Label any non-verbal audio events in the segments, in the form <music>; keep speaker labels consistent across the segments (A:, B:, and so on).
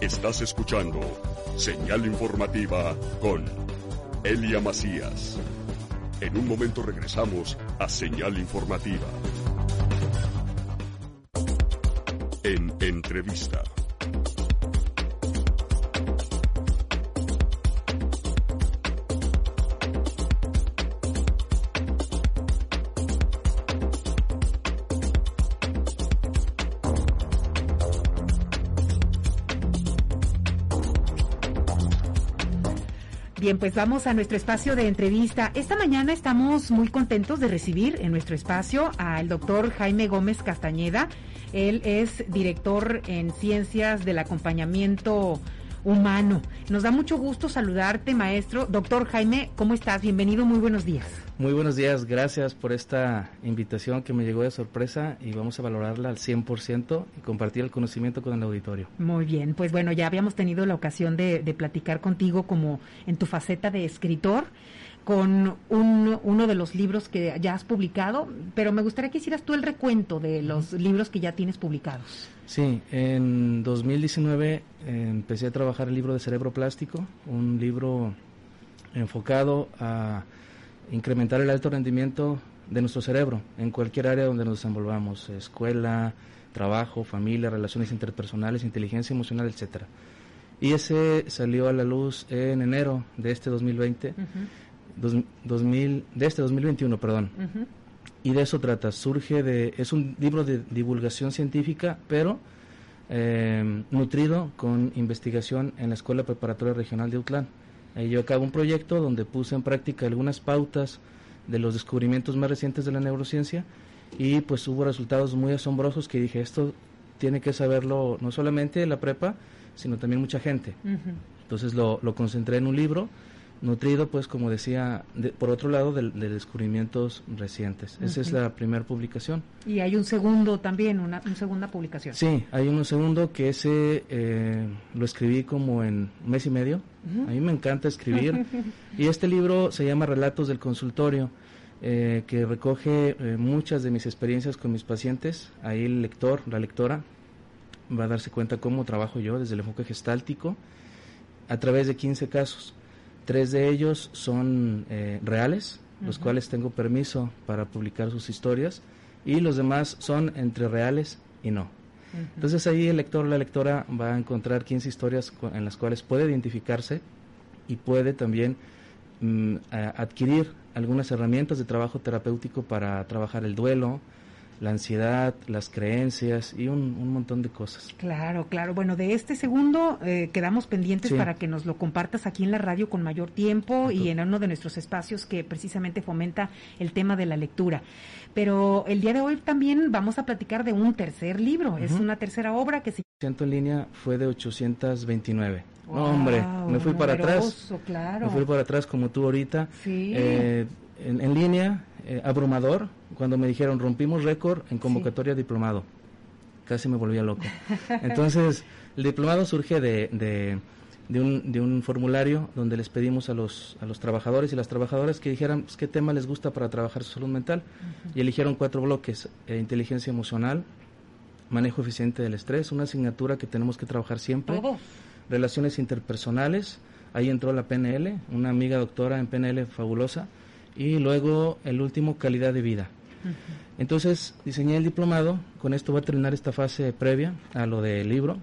A: Estás escuchando Señal Informativa con Elia Macías. En un momento regresamos a Señal Informativa. En entrevista.
B: Bien, pues vamos a nuestro espacio de entrevista. Esta mañana estamos muy contentos de recibir en nuestro espacio al doctor Jaime Gómez Castañeda. Él es director en ciencias del acompañamiento humano. Nos da mucho gusto saludarte, maestro. Doctor Jaime, ¿cómo estás? Bienvenido, muy buenos días.
C: Muy buenos días, gracias por esta invitación que me llegó de sorpresa y vamos a valorarla al 100% y compartir el conocimiento con el auditorio.
B: Muy bien, pues bueno, ya habíamos tenido la ocasión de, de platicar contigo como en tu faceta de escritor con un, uno de los libros que ya has publicado, pero me gustaría que hicieras tú el recuento de los libros que ya tienes publicados.
C: Sí, en 2019 eh, empecé a trabajar el libro de cerebro plástico, un libro enfocado a incrementar el alto rendimiento de nuestro cerebro en cualquier área donde nos desenvolvamos, escuela, trabajo, familia, relaciones interpersonales, inteligencia emocional, etcétera. Y ese salió a la luz en enero de este 2020, dos, 2000, de este 2021, perdón. Y de eso trata, surge de, es un libro de divulgación científica, pero eh, nutrido con investigación en la Escuela Preparatoria Regional de Utlán. Ahí yo acabo un proyecto donde puse en práctica algunas pautas de los descubrimientos más recientes de la neurociencia y pues hubo resultados muy asombrosos que dije, esto tiene que saberlo no solamente la prepa, sino también mucha gente. Entonces lo, lo concentré en un libro, nutrido pues como decía, de- por otro lado de, de descubrimientos recientes. Esa es la primera publicación.
B: Y hay un segundo también, una, una segunda publicación.
C: Sí, hay uno segundo que ese eh, lo escribí como en un mes y medio. A mí me encanta escribir. <laughs> y este libro se llama Relatos del Consultorio, eh, que recoge eh, muchas de mis experiencias con mis pacientes. Ahí el lector, la lectora, va a darse cuenta cómo trabajo yo desde el enfoque gestáltico a través de 15 casos. Tres de ellos son eh, reales, los cuales tengo permiso para publicar sus historias, y los demás son entre reales y no. Entonces ahí el lector o la lectora va a encontrar 15 historias en las cuales puede identificarse y puede también mm, adquirir algunas herramientas de trabajo terapéutico para trabajar el duelo, la ansiedad, las creencias y un, un montón de cosas.
B: Claro, claro. Bueno, de este segundo eh, quedamos pendientes
C: Sí.
B: para que nos lo compartas aquí en la radio con mayor tiempo y en uno de nuestros espacios que precisamente fomenta el tema de la lectura. Pero el día de hoy también vamos a platicar de un tercer libro. Es una tercera obra que se
C: Ciento en línea fue de 829.
B: Wow,
C: no, hombre, me fui para atrás.
B: Claro.
C: Me fui para atrás como tú ahorita.
B: Sí.
C: Eh, en, en línea, eh, abrumador, cuando me dijeron rompimos récord en convocatoria diplomado. Casi me volvía loco. Entonces, el diplomado surge de, de, de un, de un formulario donde les pedimos a los, a los trabajadores y las trabajadoras que dijeran pues, qué tema les gusta para trabajar su salud mental. Y eligieron cuatro bloques, eh, inteligencia emocional, manejo eficiente del estrés, una asignatura que tenemos que trabajar siempre
B: Todo.
C: relaciones interpersonales, ahí entró la PNL, una amiga doctora en PNL fabulosa, y luego el último, calidad de vida. Entonces diseñé el diplomado, con esto voy a terminar esta fase previa a lo del libro,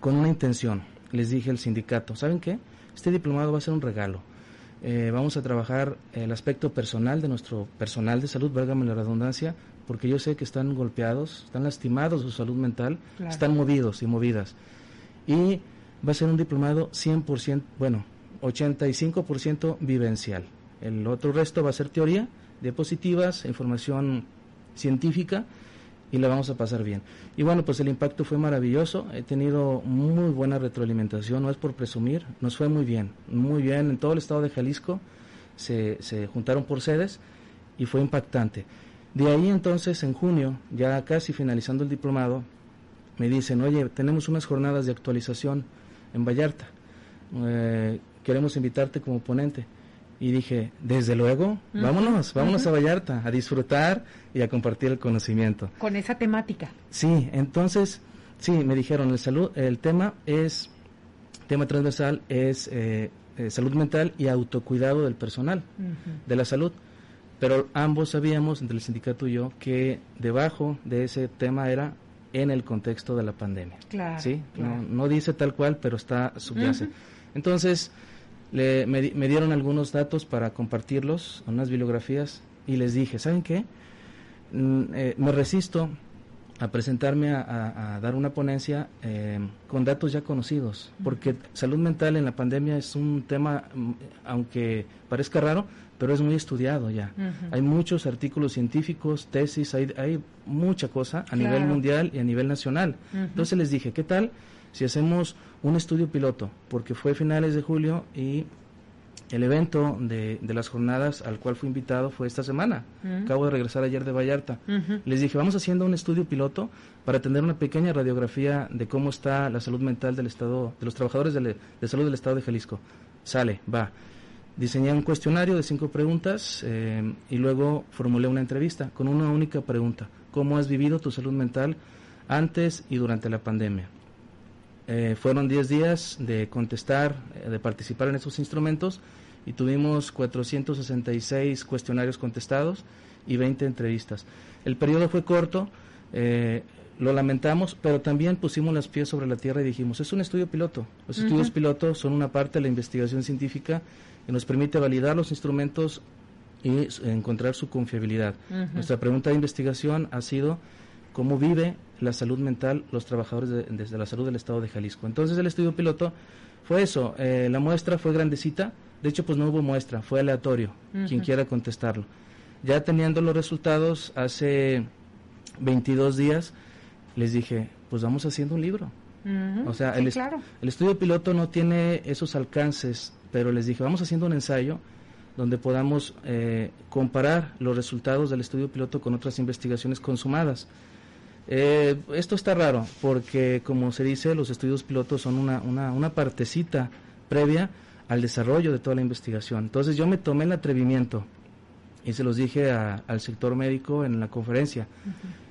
C: con una intención. Les dije al sindicato, ¿saben qué? Este diplomado va a ser un regalo. Eh, vamos a trabajar el aspecto personal de nuestro personal de salud, válgame la redundancia, porque yo sé que están golpeados, están lastimados su salud mental,
B: Claro.
C: están movidos y movidas. Y va a ser un diplomado 100%, bueno, 85% vivencial. El otro resto va a ser teoría, diapositivas, información científica y la vamos a pasar bien. Y bueno, pues el impacto fue maravilloso, he tenido muy buena retroalimentación, no es por presumir, nos fue muy bien, muy bien en todo el estado de Jalisco, se, se juntaron por sedes y fue impactante. De ahí entonces, en junio, ya casi finalizando el diplomado, me dicen, oye, tenemos unas jornadas de actualización en Vallarta, eh, queremos invitarte como ponente. Y dije, desde luego,
B: Ujú,
C: vámonos, vámonos
B: ujú.
C: a Vallarta, a disfrutar y a compartir el conocimiento.
B: Con esa temática.
C: Sí, entonces Sí, me dijeron, el, salud, el tema es, tema transversal es eh, eh, salud mental y autocuidado del personal, de la salud. Pero ambos sabíamos, entre el sindicato y yo, que debajo de ese tema era en el contexto de la pandemia.
B: Claro.
C: ¿sí? No, dice tal cual, pero está subyace. Entonces, le, me, dieron algunos datos para compartirlos, unas bibliografías, y les dije, ¿saben qué? Mm, eh, me resisto a presentarme a, dar una ponencia eh, con datos ya conocidos, porque salud mental en la pandemia es un tema, mm, aunque parezca raro, pero es muy estudiado ya. Hay muchos artículos científicos, tesis, hay, hay mucha cosa a nivel mundial y a nivel nacional. Entonces les dije, ¿qué tal si hacemos un estudio piloto? Porque fue finales de julio y el evento de, de, las jornadas al cual fui invitado fue esta semana. Acabo de regresar ayer de Vallarta. Les dije, vamos haciendo un estudio piloto para tener una pequeña radiografía de cómo está la salud mental del Estado, de los trabajadores de, de salud del Estado de Jalisco. Sale, va. Diseñé un cuestionario de cinco preguntas eh, y luego formulé una entrevista con una única pregunta. ¿Cómo has vivido tu salud mental antes y durante la pandemia? Eh, fueron 10 días de contestar, eh, de participar en esos instrumentos y tuvimos 466 cuestionarios contestados y 20 entrevistas. El periodo fue corto, eh, lo lamentamos, pero también pusimos las pies sobre la tierra y dijimos, es un estudio piloto. Los estudios pilotos son una parte de la investigación científica que nos permite validar los instrumentos y encontrar su confiabilidad. Nuestra pregunta de investigación ha sido cómo vive la salud mental los trabajadores desde la salud del Estado de Jalisco. Entonces el estudio piloto fue eso, eh, la muestra fue grandecita, de hecho, pues no hubo muestra, fue aleatorio, quien quiera contestarlo. Ya teniendo los resultados, hace 22 días, les dije, pues vamos haciendo un libro. O sea, el, el, estudio piloto no tiene esos alcances, pero les dije, vamos haciendo un ensayo donde podamos eh, comparar los resultados del estudio piloto con otras investigaciones consumadas. Eh, esto está raro, porque como se dice, los estudios pilotos son una, una, una partecita previa al desarrollo de toda la investigación. Entonces yo me tomé el atrevimiento y se los dije al sector médico en la conferencia.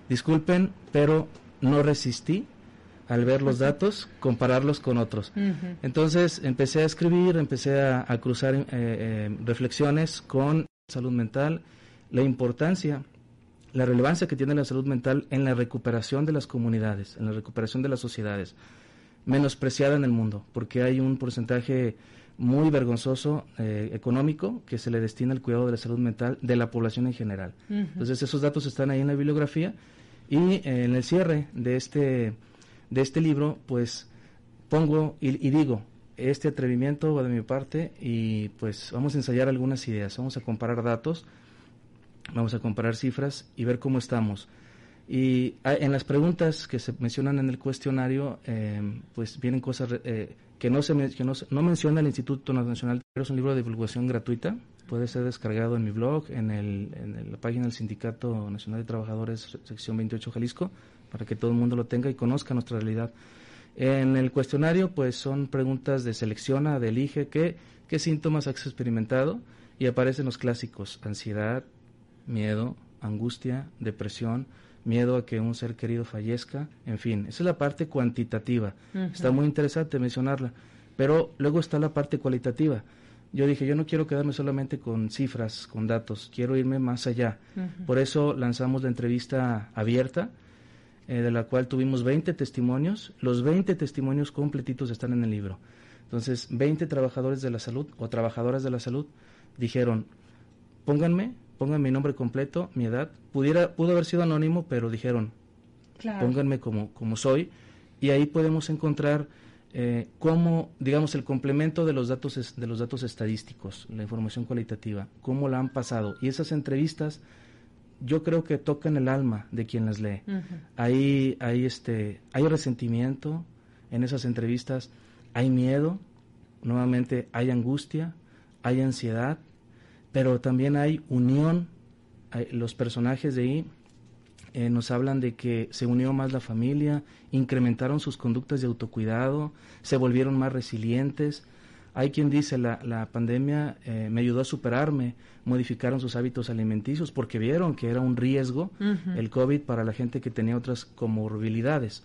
C: Disculpen, pero no resistí al ver los datos, compararlos con otros. Entonces empecé a escribir, empecé a, cruzar eh, eh, reflexiones con salud mental, la importancia, la relevancia que tiene la salud mental en la recuperación de las comunidades, en la recuperación de las sociedades, menospreciada en el mundo, porque hay un porcentaje muy vergonzoso eh, económico que se le destina al cuidado de la salud mental de la población en general. Entonces esos datos están ahí en la bibliografía y eh, en el cierre de este, de este libro pues pongo y, digo, este atrevimiento va de mi parte y pues vamos a ensayar algunas ideas, vamos a comparar datos, vamos a comparar cifras y ver cómo estamos. Y ah, en las preguntas que se mencionan en el cuestionario, eh, pues vienen cosas que no se que no, no, menciona el Instituto Nacional, pero es un libro de divulgación gratuita. Puede ser descargado en mi blog, en, el, en la página del Sindicato Nacional de Trabajadores, sección 28 Jalisco, para que todo el mundo lo tenga y conozca nuestra realidad. En el cuestionario, pues son preguntas de selecciona, de elige qué, qué síntomas has experimentado y aparecen los clásicos, ansiedad, miedo, angustia, depresión, miedo a que un ser querido fallezca, en fin, esa es la parte cuantitativa. Está muy interesante mencionarla, pero luego está la parte cualitativa. Yo dije, yo no quiero quedarme solamente con cifras, con datos, quiero irme más allá. Por eso lanzamos la entrevista abierta, eh, de la cual tuvimos 20 testimonios. Los 20 testimonios completitos están en el libro. Entonces, 20 trabajadores de la salud o trabajadoras de la salud dijeron, pónganme pongan mi nombre completo, mi edad. Pudiera, pudo haber sido anónimo, pero dijeron, pónganme como, como soy. Y ahí podemos encontrar eh, cómo, digamos, el complemento de los, datos, de los datos estadísticos, la información cualitativa, cómo la han pasado. Y esas entrevistas yo creo que tocan el alma de quien las lee. hay, este, hay resentimiento en esas entrevistas, hay miedo, nuevamente hay angustia, hay ansiedad, pero también hay unión. los personajes de ahí eh, nos hablan de que se unió más la familia, incrementaron sus conductas de autocuidado, se volvieron más resilientes. Hay quien dice la, la pandemia eh, me ayudó a superarme, modificaron sus hábitos alimenticios porque vieron que era un riesgo el COVID para la gente que tenía otras comorbilidades.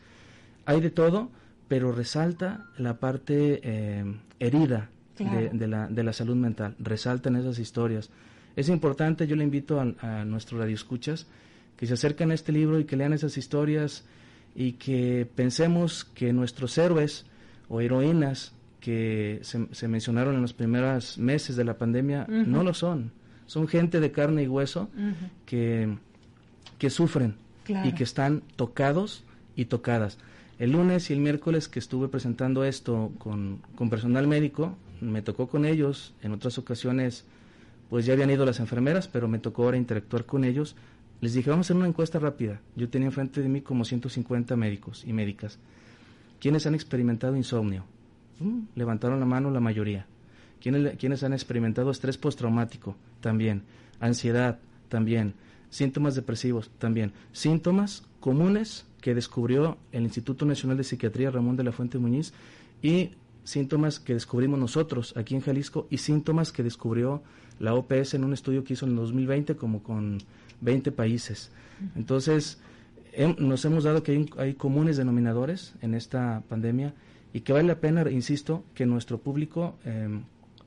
C: hay de todo, pero resalta la parte eh, herida de, la, de la salud mental, resaltan esas historias. Es importante, yo le invito a, a nuestros radioescuchas que se acerquen a este libro y que lean esas historias y que pensemos que nuestros héroes o heroínas que se, mencionaron en los primeros meses de la pandemia no lo son. Son gente de carne y hueso que, que sufren y que están tocados y tocadas. El lunes y el miércoles que estuve presentando esto con, con personal médico, me tocó con ellos, en otras ocasiones pues ya habían ido las enfermeras, pero me tocó ahora interactuar con ellos les dije, vamos a hacer una encuesta rápida. Yo tenía enfrente de mí como 150 médicos y médicas. ¿Quiénes han experimentado insomnio? Mm, levantaron la mano la mayoría. ¿Quiénes, ¿Quiénes han experimentado estrés postraumático? También. Ansiedad, también. Síntomas depresivos, también. Síntomas comunes que descubrió el Instituto Nacional de Psiquiatría Ramón de la Fuente Muñiz y síntomas que descubrimos nosotros aquí en Jalisco y síntomas que descubrió la OPS en un estudio que hizo en el 2020 como con 20 países. Entonces, nos hemos dado que hay, comunes denominadores en esta pandemia y que vale la pena, insisto, que nuestro público em,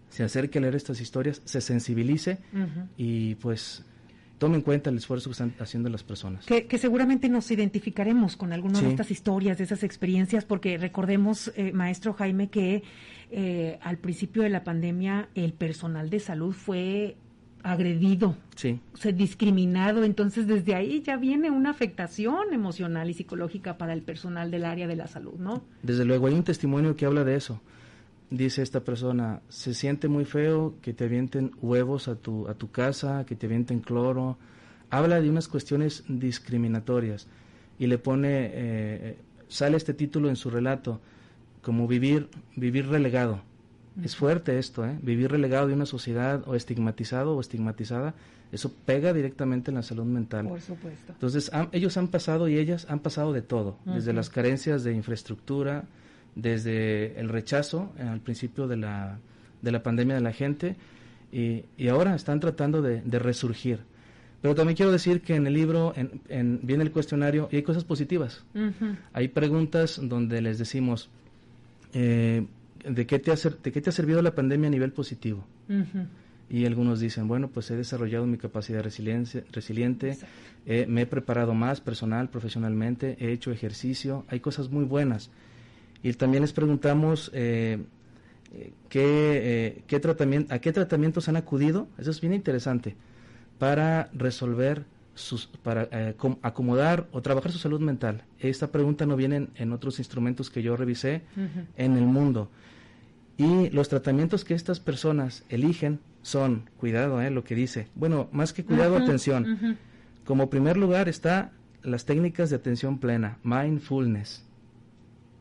C: se acerque a leer estas historias, se sensibilice y pues tome en cuenta el esfuerzo que están haciendo las personas.
B: Que, seguramente nos identificaremos con algunas de estas historias, de esas experiencias, porque recordemos, eh, maestro Jaime, que eh, al principio de la pandemia el personal de salud fue agredido,
C: sí.
B: o discriminado. Entonces, desde ahí ya viene una afectación emocional y psicológica para el personal del área de la salud, ¿no?
C: Desde luego, hay un testimonio que habla de eso. Dice esta persona, se siente muy feo que te avienten huevos a tu, a tu casa, que te avienten cloro. Habla de unas cuestiones discriminatorias y le pone, eh, sale este título en su relato, como vivir, vivir relegado. Es fuerte esto, ¿eh? Vivir relegado de una sociedad o estigmatizado o estigmatizada, eso pega directamente en la salud mental.
B: Por supuesto.
C: Entonces, ellos han pasado y ellas han pasado de todo, desde las carencias de infraestructura, desde el rechazo eh, al principio de la, de la pandemia de la gente, y, y ahora están tratando de, resurgir. Pero también quiero decir que en el libro en, viene el cuestionario y hay cosas positivas. Hay preguntas donde les decimos, eh, ¿de qué, te ha, ¿de qué te ha servido la pandemia a nivel positivo? Y algunos dicen, bueno, pues he desarrollado mi capacidad resiliente, me he preparado más personal, profesionalmente, he hecho ejercicio, hay cosas muy buenas. Y también les preguntamos eh, eh, qué, qué tratamiento, a qué tratamientos han acudido, eso es bien interesante, para resolver sus, para eh, acomodar o trabajar su salud mental. Esta pregunta no viene en, otros instrumentos que yo revisé en el mundo. Y los tratamientos que estas personas eligen son, cuidado, eh, lo que dice, bueno, más que cuidado, atención. Como primer lugar está las técnicas de atención plena, mindfulness.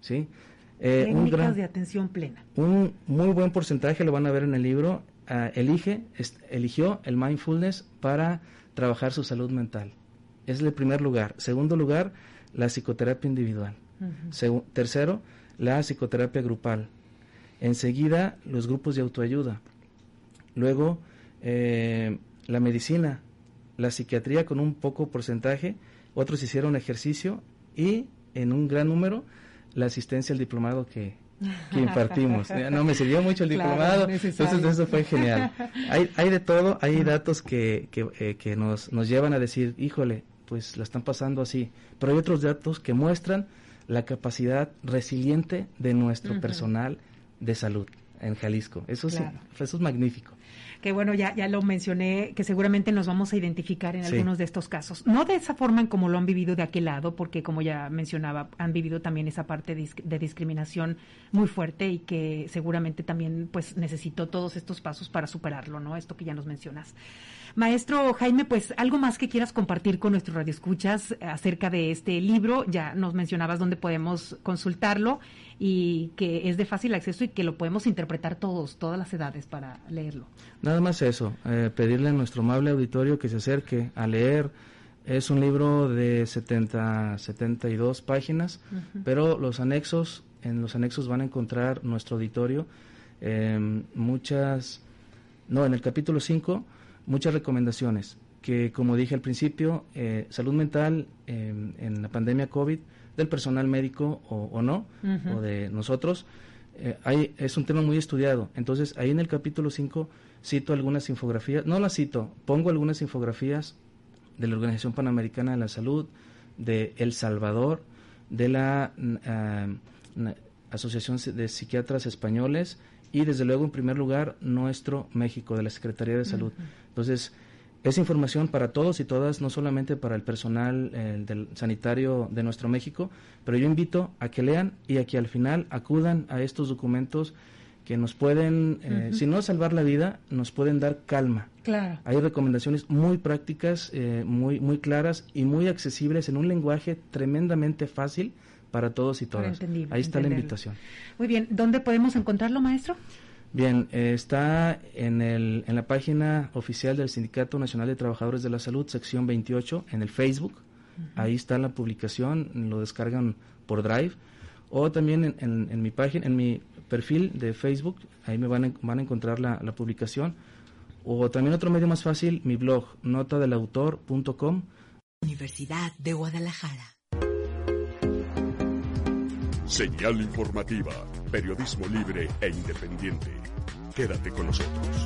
C: ¿Sí?
B: Eh, técnicas de atención plena.
C: Un muy buen porcentaje, lo van a ver en el libro, ah, elige, eligió el mindfulness para trabajar su salud mental. Es el primer lugar. Segundo lugar, la psicoterapia individual. tercero, la psicoterapia grupal. Enseguida, los grupos de autoayuda. Luego, eh, la medicina, la psiquiatría con un poco porcentaje, otros hicieron ejercicio y en un gran número la asistencia al diplomado que, <laughs> impartimos. No, me sirvió mucho el diplomado, entonces eso fue genial. <laughs> Hay, hay de todo, hay datos que, que, eh, que nos, nos llevan a decir, híjole, pues la están pasando así, pero hay otros datos que muestran la capacidad resiliente de nuestro personal de salud en Jalisco. Eso sí, eso es magnífico
B: que bueno, ya, ya lo mencioné, que seguramente nos vamos a identificar en algunos de estos casos. No de esa forma en como lo han vivido de aquel lado, porque como ya mencionaba, han vivido también esa parte de, discriminación muy fuerte y que seguramente también pues necesitó todos estos pasos para superarlo, ¿no? Esto que ya nos mencionas. Maestro Jaime, pues algo más que quieras compartir con nuestros radioescuchas acerca de este libro, ya nos mencionabas dónde podemos consultarlo y que es de fácil acceso y que lo podemos interpretar todos, todas las edades para leerlo.
C: Nada más eso, eh, pedirle a nuestro amable auditorio que se acerque a leer. Es un libro de 70, 72 páginas, pero los anexos, en los anexos van a encontrar nuestro auditorio em, muchas, no, en el capítulo 5, muchas recomendaciones que como dije al principio, eh, salud mental em, en la pandemia COVID del personal médico o, no, o de nosotros. Eh, es un tema muy estudiado. Entonces, ahí en el capítulo 5 cito algunas infografías, no las cito, pongo algunas infografías de la Organización Panamericana de la Salud, de El Salvador, de la uh, Asociación de Psiquiatras Españoles y desde luego en primer lugar nuestro México, de la Secretaría de Salud. Entonces, es información para todos y todas, no solamente para el personal del sanitario de nuestro México, pero yo invito a que lean y a que al final acudan a estos documentos que nos pueden, eh, si no salvar la vida, nos pueden dar calma.
B: Claro.
C: Hay recomendaciones muy prácticas, eh, muy, muy claras y muy accesibles en un lenguaje tremendamente fácil para todos y todas. Ahí está la invitación.
B: Muy bien, ¿dónde podemos encontrarlo, maestro?
C: Bien, eh, está en, el, en la página oficial del Sindicato Nacional de Trabajadores de la Salud, sección 28, en el Facebook. Ahí está la publicación, lo descargan por Drive. O también en, mi página, en mi perfil de Facebook, ahí me van a, van a encontrar la, la publicación. O también otro medio más fácil, mi blog, notadelautor.com.
D: Universidad de Guadalajara.
A: Señal informativa, periodismo libre e independiente. Quédate con nosotros.